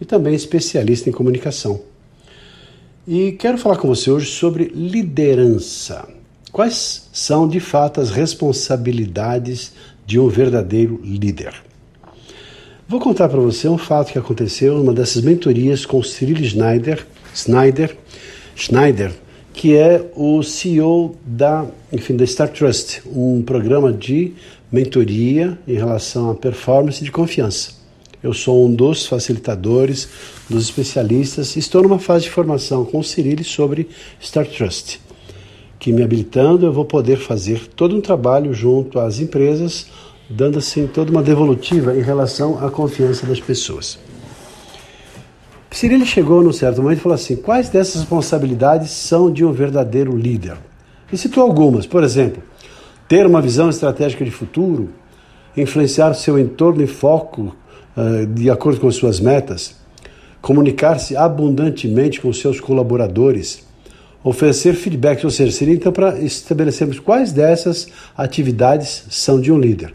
e também especialista em comunicação. E quero falar com você hoje sobre liderança. Quais são de fato as responsabilidades de um verdadeiro líder? Vou contar para você um fato que aconteceu numa dessas mentorias com Cyril Schneider, Schneider, Schneider, que é o CEO da, enfim, da Star Trust, um programa de mentoria em relação à performance de confiança. Eu sou um dos facilitadores, dos especialistas, estou numa fase de formação com o Cyril sobre Star Trust, que me habilitando eu vou poder fazer todo um trabalho junto às empresas, dando assim toda uma devolutiva em relação à confiança das pessoas. Cyril chegou num certo momento e falou assim: quais dessas responsabilidades são de um verdadeiro líder? E citou algumas, por exemplo, ter uma visão estratégica de futuro, influenciar seu entorno e foco de acordo com suas metas, comunicar-se abundantemente com seus colaboradores, oferecer feedback, ou seja, seria então para estabelecermos quais dessas atividades são de um líder.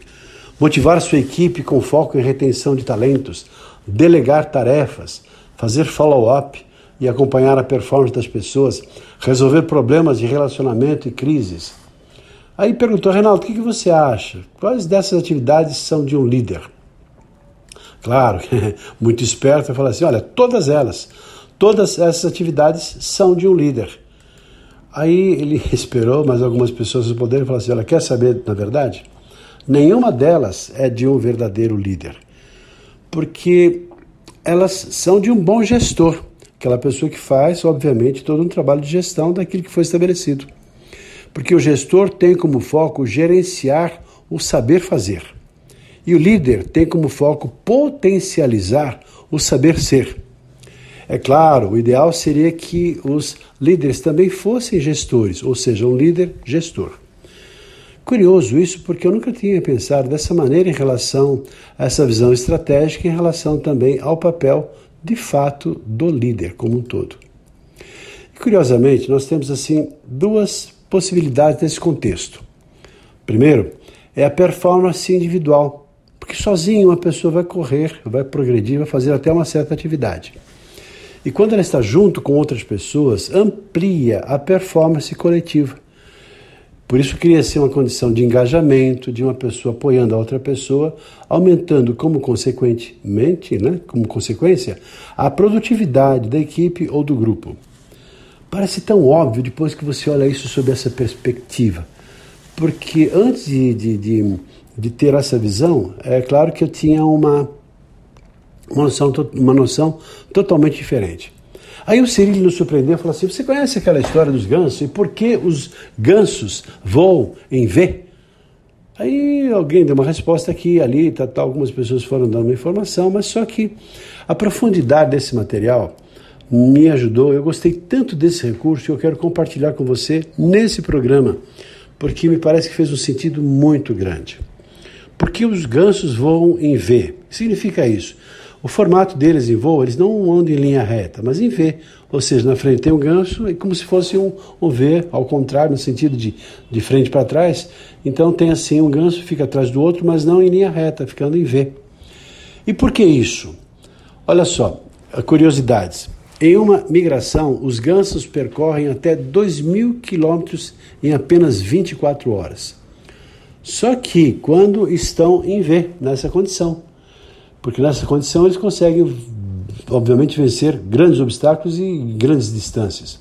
Motivar sua equipe com foco em retenção de talentos, delegar tarefas, fazer follow-up e acompanhar a performance das pessoas, resolver problemas de relacionamento e crises. Aí perguntou, Reinaldo, o que, você acha? Quais dessas atividades são de um líder? Claro, muito esperto, fala assim: olha, todas elas, todas essas atividades são de um líder. Aí ele esperou, mas algumas pessoas responderam e falaram assim: olha, quer saber na verdade? Nenhuma delas é de um verdadeiro líder. Porque elas são de um bom gestor, aquela pessoa que faz, obviamente, todo um trabalho de gestão daquilo que foi estabelecido. Porque o gestor tem como foco gerenciar o saber fazer. E o líder tem como foco potencializar o saber ser. É claro, o ideal seria que os líderes também fossem gestores, ou seja, um líder gestor. Curioso isso, porque eu nunca tinha pensado dessa maneira em relação a essa visão estratégica, em relação também ao papel de fato do líder como um todo. E, curiosamente, nós temos assim duas possibilidades nesse contexto. Primeiro, é a performance individual, porque sozinho uma pessoa vai correr, vai progredir, vai fazer até uma certa atividade. E quando ela está junto com outras pessoas, amplia a performance coletiva. Por isso cria-se uma condição de engajamento, de uma pessoa apoiando a outra pessoa, aumentando como consequentemente, né, como consequência, a produtividade da equipe ou do grupo. Parece tão óbvio depois que você olha isso sob essa perspectiva. Porque antes de, de, de, de ter essa visão, é claro que eu tinha uma, uma, noção, uma noção totalmente diferente. Aí o Cirilo nos surpreendeu e falou assim: Você conhece aquela história dos gansos e por que os gansos voam em V? Aí alguém deu uma resposta aqui, ali, tá, tá, algumas pessoas foram dando uma informação, mas só que a profundidade desse material me ajudou. Eu gostei tanto desse recurso que eu quero compartilhar com você nesse programa, porque me parece que fez um sentido muito grande. Porque os gansos voam em V? Significa isso? O formato deles em voo, eles não andam em linha reta, mas em V. Ou seja, na frente tem um ganso, é como se fosse um, um V, ao contrário, no sentido de, de frente para trás. Então tem assim um ganso, fica atrás do outro, mas não em linha reta, ficando em V. E por que isso? Olha só, curiosidades. Em uma migração, os gansos percorrem até 2 mil quilômetros em apenas 24 horas. Só que quando estão em V, nessa condição, porque nessa condição eles conseguem, obviamente, vencer grandes obstáculos e grandes distâncias.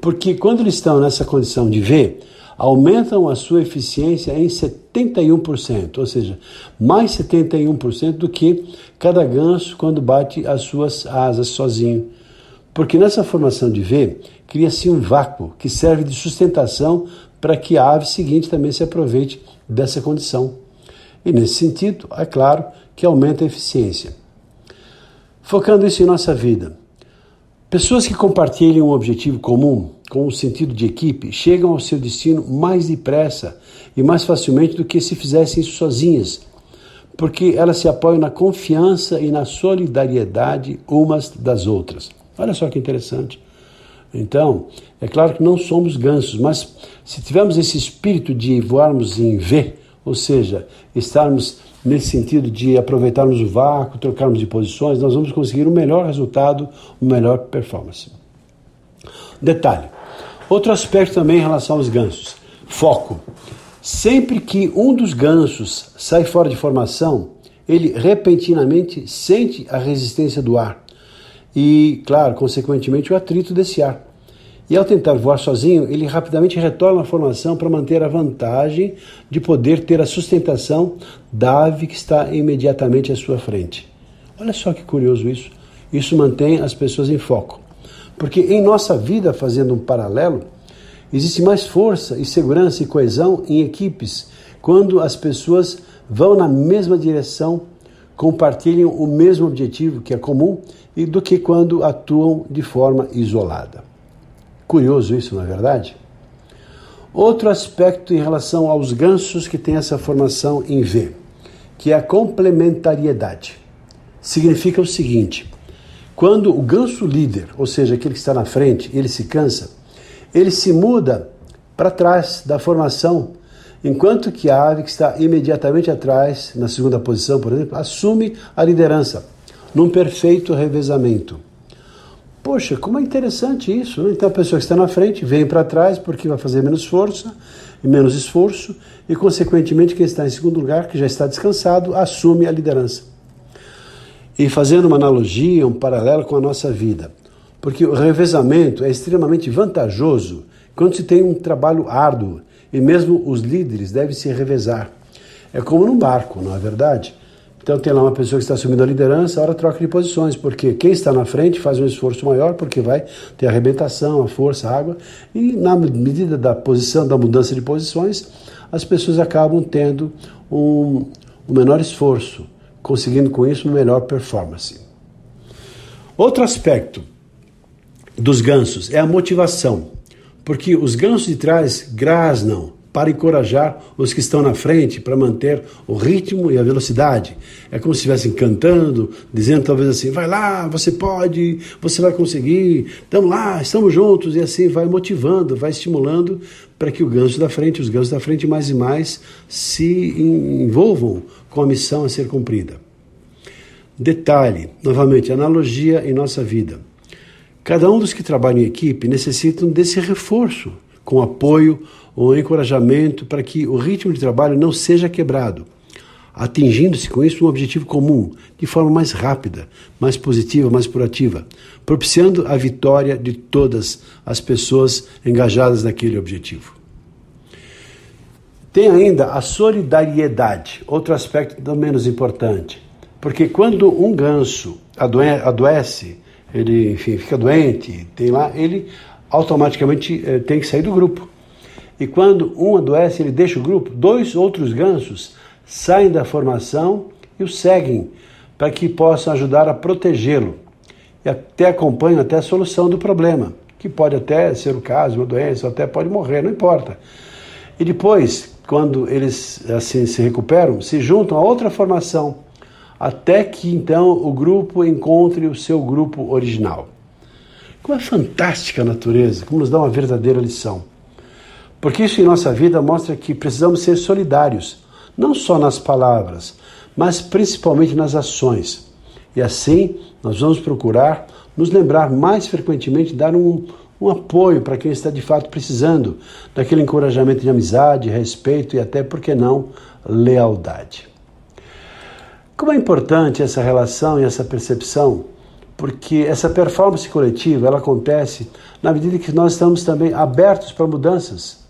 Porque quando eles estão nessa condição de V, aumentam a sua eficiência em 71%, ou seja, mais 71% do que cada ganso quando bate as suas asas sozinho. Porque nessa formação de V, cria-se um vácuo que serve de sustentação para que a ave seguinte também se aproveite dessa condição. E nesse sentido, é claro que aumenta a eficiência. Focando isso em nossa vida, Pessoas que compartilham um objetivo comum, com o um sentido de equipe, chegam ao seu destino mais depressa e mais facilmente do que se fizessem isso sozinhas, porque elas se apoiam na confiança e na solidariedade umas das outras. Olha só que interessante. Então, é claro que não somos gansos, mas se tivermos esse espírito de voarmos em V, ou seja, estarmos nesse sentido de aproveitarmos o vácuo, trocarmos de posições, nós vamos conseguir um melhor resultado, uma melhor performance. Detalhe: outro aspecto também em relação aos gansos: foco. Sempre que um dos gansos sai fora de formação, ele repentinamente sente a resistência do ar e, claro, consequentemente, o atrito desse ar. E ao tentar voar sozinho, ele rapidamente retorna à formação para manter a vantagem de poder ter a sustentação da ave que está imediatamente à sua frente. Olha só que curioso isso. Isso mantém as pessoas em foco. Porque em nossa vida, fazendo um paralelo, existe mais força e segurança e coesão em equipes quando as pessoas vão na mesma direção, compartilham o mesmo objetivo que é comum e do que quando atuam de forma isolada. Curioso isso, não é verdade? Outro aspecto em relação aos gansos que tem essa formação em V, que é a complementariedade. Significa o seguinte: quando o ganso líder, ou seja, aquele que está na frente, ele se cansa, ele se muda para trás da formação, enquanto que a ave que está imediatamente atrás, na segunda posição, por exemplo, assume a liderança, num perfeito revezamento. Poxa, como é interessante isso. Né? Então a pessoa que está na frente vem para trás porque vai fazer menos força e menos esforço, e consequentemente quem está em segundo lugar, que já está descansado, assume a liderança. E fazendo uma analogia, um paralelo com a nossa vida, porque o revezamento é extremamente vantajoso quando se tem um trabalho árduo e mesmo os líderes devem se revezar. É como num barco, não é verdade? Então tem lá uma pessoa que está assumindo a liderança, a hora troca de posições, porque quem está na frente faz um esforço maior, porque vai ter a arrebentação, a força, a água, e na medida da posição, da mudança de posições, as pessoas acabam tendo um, um menor esforço, conseguindo com isso uma melhor performance. Outro aspecto dos gansos é a motivação, porque os gansos de trás grasnam, para encorajar os que estão na frente, para manter o ritmo e a velocidade. É como se estivessem cantando, dizendo talvez assim: vai lá, você pode, você vai conseguir, estamos lá, estamos juntos, e assim vai motivando, vai estimulando para que o ganso da frente, os gansos da frente mais e mais se envolvam com a missão a ser cumprida. Detalhe, novamente, analogia em nossa vida. Cada um dos que trabalham em equipe necessitam desse reforço, com apoio, ou encorajamento para que o ritmo de trabalho não seja quebrado, atingindo-se com isso um objetivo comum, de forma mais rápida, mais positiva, mais proativa, propiciando a vitória de todas as pessoas engajadas naquele objetivo. Tem ainda a solidariedade, outro aspecto não menos importante, porque quando um ganso adoece, ele enfim, fica doente, tem lá, ele automaticamente eh, tem que sair do grupo. E quando um adoece, ele deixa o grupo, dois outros gansos saem da formação e o seguem para que possam ajudar a protegê-lo e até acompanham até a solução do problema, que pode até ser o caso, uma doença, ou até pode morrer, não importa. E depois, quando eles assim se recuperam, se juntam a outra formação, até que então o grupo encontre o seu grupo original. Como é fantástica a natureza, como nos dá uma verdadeira lição. Porque isso em nossa vida mostra que precisamos ser solidários, não só nas palavras, mas principalmente nas ações. E assim nós vamos procurar nos lembrar mais frequentemente, dar um, um apoio para quem está de fato precisando daquele encorajamento de amizade, respeito e até, por que não, lealdade. Como é importante essa relação e essa percepção, porque essa performance coletiva ela acontece na medida que nós estamos também abertos para mudanças.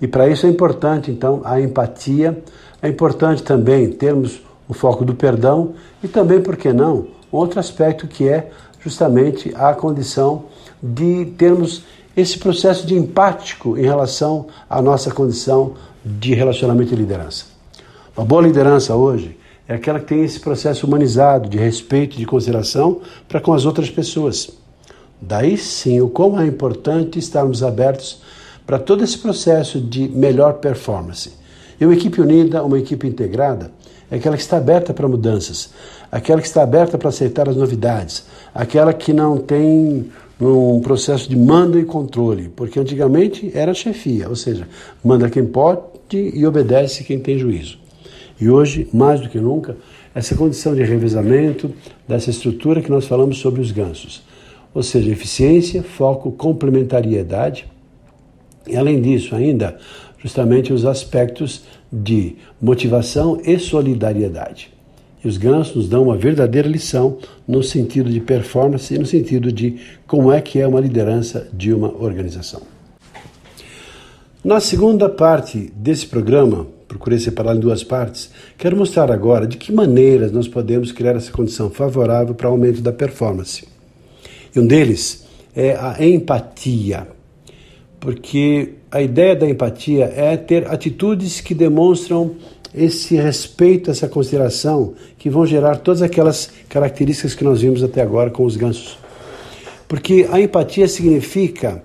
E para isso é importante, então, a empatia, é importante também termos o foco do perdão e também, por que não, outro aspecto que é justamente a condição de termos esse processo de empático em relação à nossa condição de relacionamento e liderança. Uma boa liderança hoje é aquela que tem esse processo humanizado de respeito, de consideração para com as outras pessoas. Daí sim, o como é importante estarmos abertos para todo esse processo de melhor performance. E uma equipe unida, uma equipe integrada, é aquela que está aberta para mudanças, aquela que está aberta para aceitar as novidades, aquela que não tem um processo de mando e controle, porque antigamente era chefia, ou seja, manda quem pode e obedece quem tem juízo. E hoje, mais do que nunca, essa condição de revezamento dessa estrutura que nós falamos sobre os gansos, ou seja, eficiência, foco, complementariedade, e além disso, ainda justamente os aspectos de motivação e solidariedade. E os gansos nos dão uma verdadeira lição no sentido de performance e no sentido de como é que é uma liderança de uma organização. Na segunda parte desse programa, procurei separar em duas partes, quero mostrar agora de que maneiras nós podemos criar essa condição favorável para o aumento da performance. E um deles é a empatia, porque a ideia da empatia é ter atitudes que demonstram esse respeito, essa consideração, que vão gerar todas aquelas características que nós vimos até agora com os gansos. Porque a empatia significa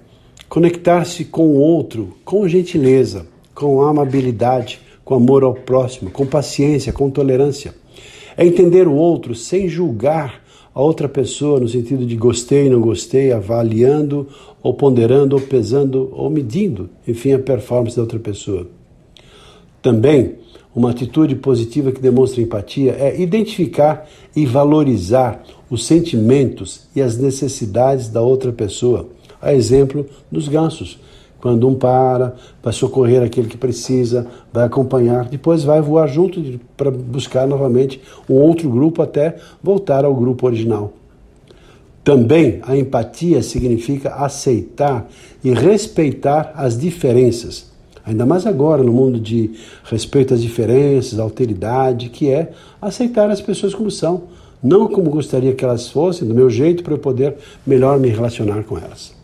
conectar-se com o outro com gentileza, com amabilidade, com amor ao próximo, com paciência, com tolerância. É entender o outro sem julgar a outra pessoa no sentido de gostei, não gostei, avaliando ou ponderando ou pesando ou medindo, enfim, a performance da outra pessoa. Também uma atitude positiva que demonstra empatia é identificar e valorizar os sentimentos e as necessidades da outra pessoa. A exemplo dos gansos, quando um para, vai socorrer aquele que precisa, vai acompanhar, depois vai voar junto para buscar novamente um outro grupo até voltar ao grupo original. Também a empatia significa aceitar e respeitar as diferenças. Ainda mais agora, no mundo de respeito às diferenças, alteridade, que é aceitar as pessoas como são, não como gostaria que elas fossem, do meu jeito, para eu poder melhor me relacionar com elas.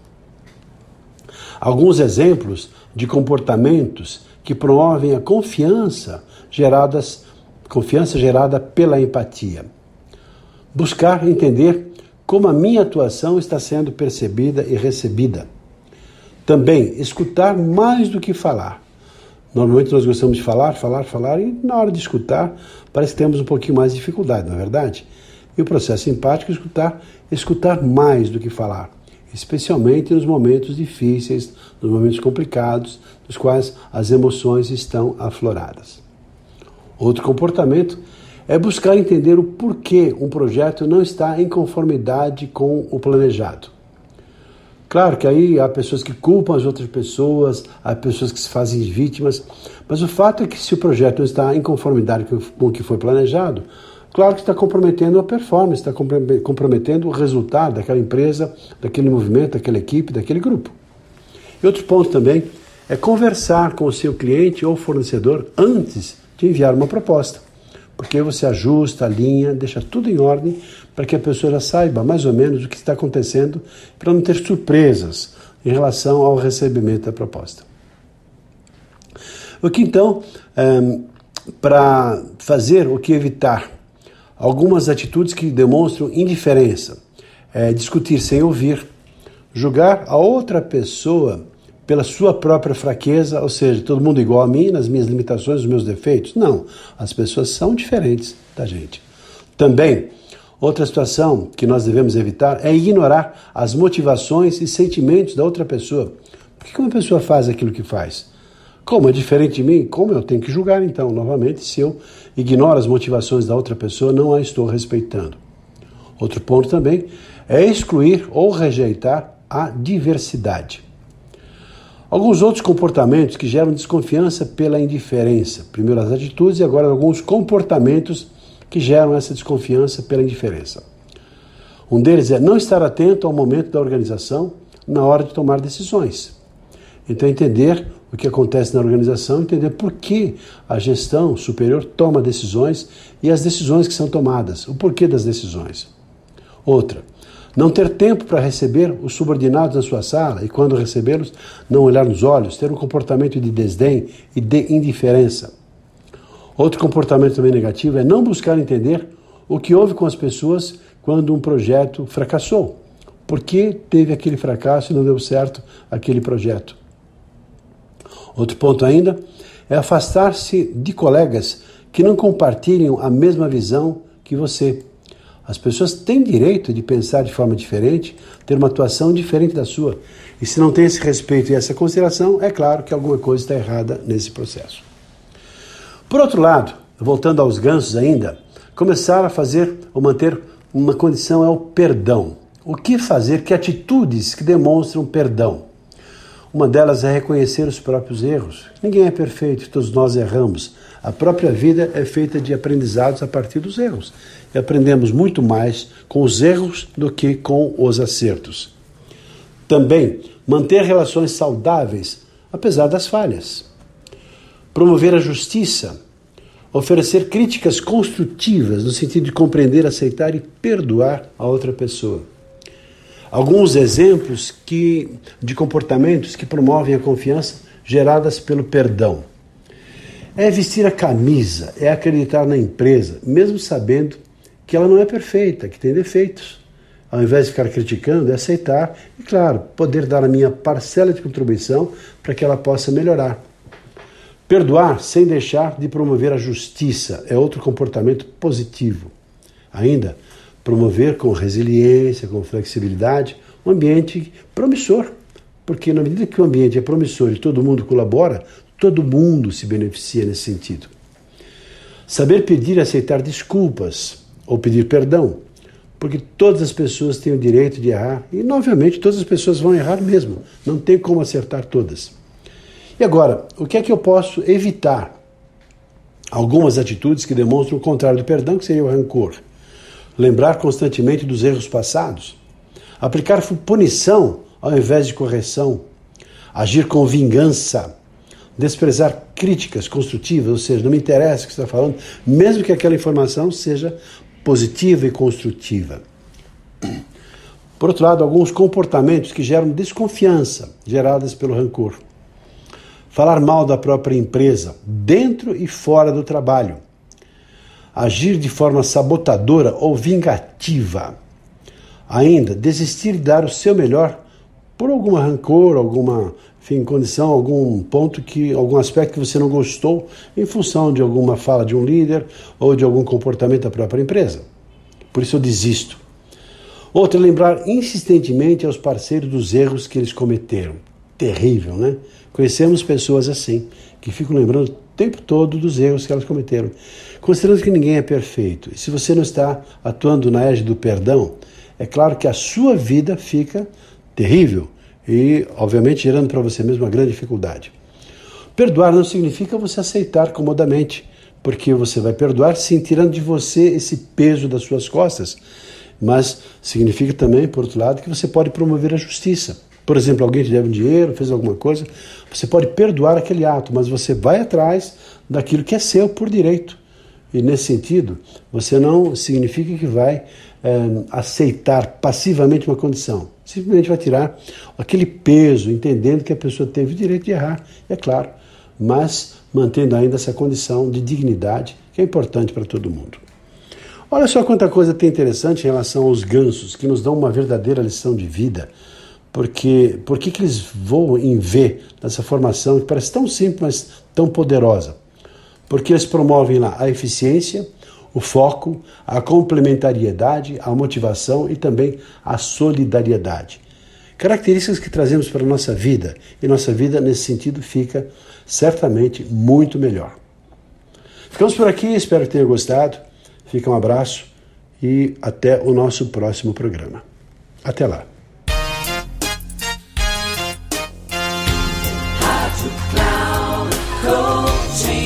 Alguns exemplos de comportamentos que promovem a confiança geradas confiança gerada pela empatia. Buscar entender como a minha atuação está sendo percebida e recebida. Também escutar mais do que falar. Normalmente nós gostamos de falar, falar, falar e na hora de escutar parece que temos um pouquinho mais de dificuldade, não é verdade? E o processo empático é escutar, escutar mais do que falar, especialmente nos momentos difíceis, nos momentos complicados, nos quais as emoções estão afloradas. Outro comportamento é buscar entender o porquê um projeto não está em conformidade com o planejado. Claro que aí há pessoas que culpam as outras pessoas, há pessoas que se fazem vítimas, mas o fato é que se o projeto não está em conformidade com o que foi planejado, claro que está comprometendo a performance, está comprometendo o resultado daquela empresa, daquele movimento, daquela equipe, daquele grupo. E outro ponto também é conversar com o seu cliente ou fornecedor antes de enviar uma proposta porque você ajusta a linha, deixa tudo em ordem para que a pessoa já saiba mais ou menos o que está acontecendo, para não ter surpresas em relação ao recebimento da proposta. O que então, um, para fazer o que evitar algumas atitudes que demonstram indiferença, é discutir sem ouvir, julgar a outra pessoa pela sua própria fraqueza, ou seja, todo mundo igual a mim, nas minhas limitações, nos meus defeitos. Não, as pessoas são diferentes da gente. Também, outra situação que nós devemos evitar é ignorar as motivações e sentimentos da outra pessoa. Por que uma pessoa faz aquilo que faz? Como é diferente de mim? Como eu tenho que julgar então, novamente, se eu ignoro as motivações da outra pessoa, não a estou respeitando. Outro ponto também é excluir ou rejeitar a diversidade. Alguns outros comportamentos que geram desconfiança pela indiferença. Primeiro as atitudes e agora alguns comportamentos que geram essa desconfiança pela indiferença. Um deles é não estar atento ao momento da organização na hora de tomar decisões. Então, entender o que acontece na organização, entender por que a gestão superior toma decisões e as decisões que são tomadas, o porquê das decisões. Outra, não ter tempo para receber os subordinados na sua sala e, quando recebê-los, não olhar nos olhos, ter um comportamento de desdém e de indiferença. Outro comportamento também negativo é não buscar entender o que houve com as pessoas quando um projeto fracassou. por que teve aquele fracasso e não deu certo aquele projeto. Outro ponto ainda é afastar-se de colegas que não compartilham a mesma visão que você. As pessoas têm direito de pensar de forma diferente, ter uma atuação diferente da sua. E se não tem esse respeito e essa consideração, é claro que alguma coisa está errada nesse processo. Por outro lado, voltando aos gansos ainda, começar a fazer ou manter uma condição é o perdão. O que fazer? Que atitudes que demonstram perdão? Uma delas é reconhecer os próprios erros. Ninguém é perfeito, todos nós erramos. A própria vida é feita de aprendizados a partir dos erros. E aprendemos muito mais com os erros do que com os acertos. Também manter relações saudáveis, apesar das falhas. Promover a justiça. Oferecer críticas construtivas no sentido de compreender, aceitar e perdoar a outra pessoa alguns exemplos que, de comportamentos que promovem a confiança geradas pelo perdão. É vestir a camisa, é acreditar na empresa, mesmo sabendo que ela não é perfeita, que tem defeitos. Ao invés de ficar criticando, é aceitar e, claro, poder dar a minha parcela de contribuição para que ela possa melhorar. Perdoar sem deixar de promover a justiça é outro comportamento positivo. Ainda, promover com resiliência, com flexibilidade, um ambiente promissor. Porque na medida que o ambiente é promissor e todo mundo colabora, todo mundo se beneficia nesse sentido. Saber pedir e aceitar desculpas ou pedir perdão, porque todas as pessoas têm o direito de errar e, obviamente, todas as pessoas vão errar mesmo, não tem como acertar todas. E agora, o que é que eu posso evitar? Algumas atitudes que demonstram o contrário do perdão, que seria o rancor lembrar constantemente dos erros passados, aplicar punição ao invés de correção, agir com vingança, desprezar críticas construtivas, ou seja, não me interessa o que você está falando, mesmo que aquela informação seja positiva e construtiva. Por outro lado, alguns comportamentos que geram desconfiança, geradas pelo rancor. Falar mal da própria empresa, dentro e fora do trabalho agir de forma sabotadora ou vingativa. Ainda, desistir de dar o seu melhor por alguma rancor, alguma enfim, condição, algum ponto que, algum aspecto que você não gostou em função de alguma fala de um líder ou de algum comportamento da própria empresa. Por isso eu desisto. Outro, lembrar insistentemente aos parceiros dos erros que eles cometeram. Terrível, né? Conhecemos pessoas assim, que ficam lembrando tempo todo dos erros que elas cometeram. Considerando que ninguém é perfeito, e se você não está atuando na égide do perdão, é claro que a sua vida fica terrível e, obviamente, gerando para você mesmo uma grande dificuldade. Perdoar não significa você aceitar comodamente, porque você vai perdoar sem tirando de você esse peso das suas costas, mas significa também, por outro lado, que você pode promover a justiça. Por exemplo, alguém te deve um dinheiro, fez alguma coisa, você pode perdoar aquele ato, mas você vai atrás daquilo que é seu por direito. E nesse sentido, você não significa que vai é, aceitar passivamente uma condição. Simplesmente vai tirar aquele peso, entendendo que a pessoa teve o direito de errar, é claro, mas mantendo ainda essa condição de dignidade que é importante para todo mundo. Olha só quanta coisa tem interessante em relação aos gansos, que nos dão uma verdadeira lição de vida. Porque por que eles voam em V nessa formação que parece tão simples, mas tão poderosa? porque eles promovem lá a eficiência, o foco, a complementariedade, a motivação e também a solidariedade. Características que trazemos para a nossa vida, e nossa vida, nesse sentido, fica certamente muito melhor. Ficamos por aqui, espero que tenha gostado. Fica um abraço e até o nosso próximo programa. Até lá.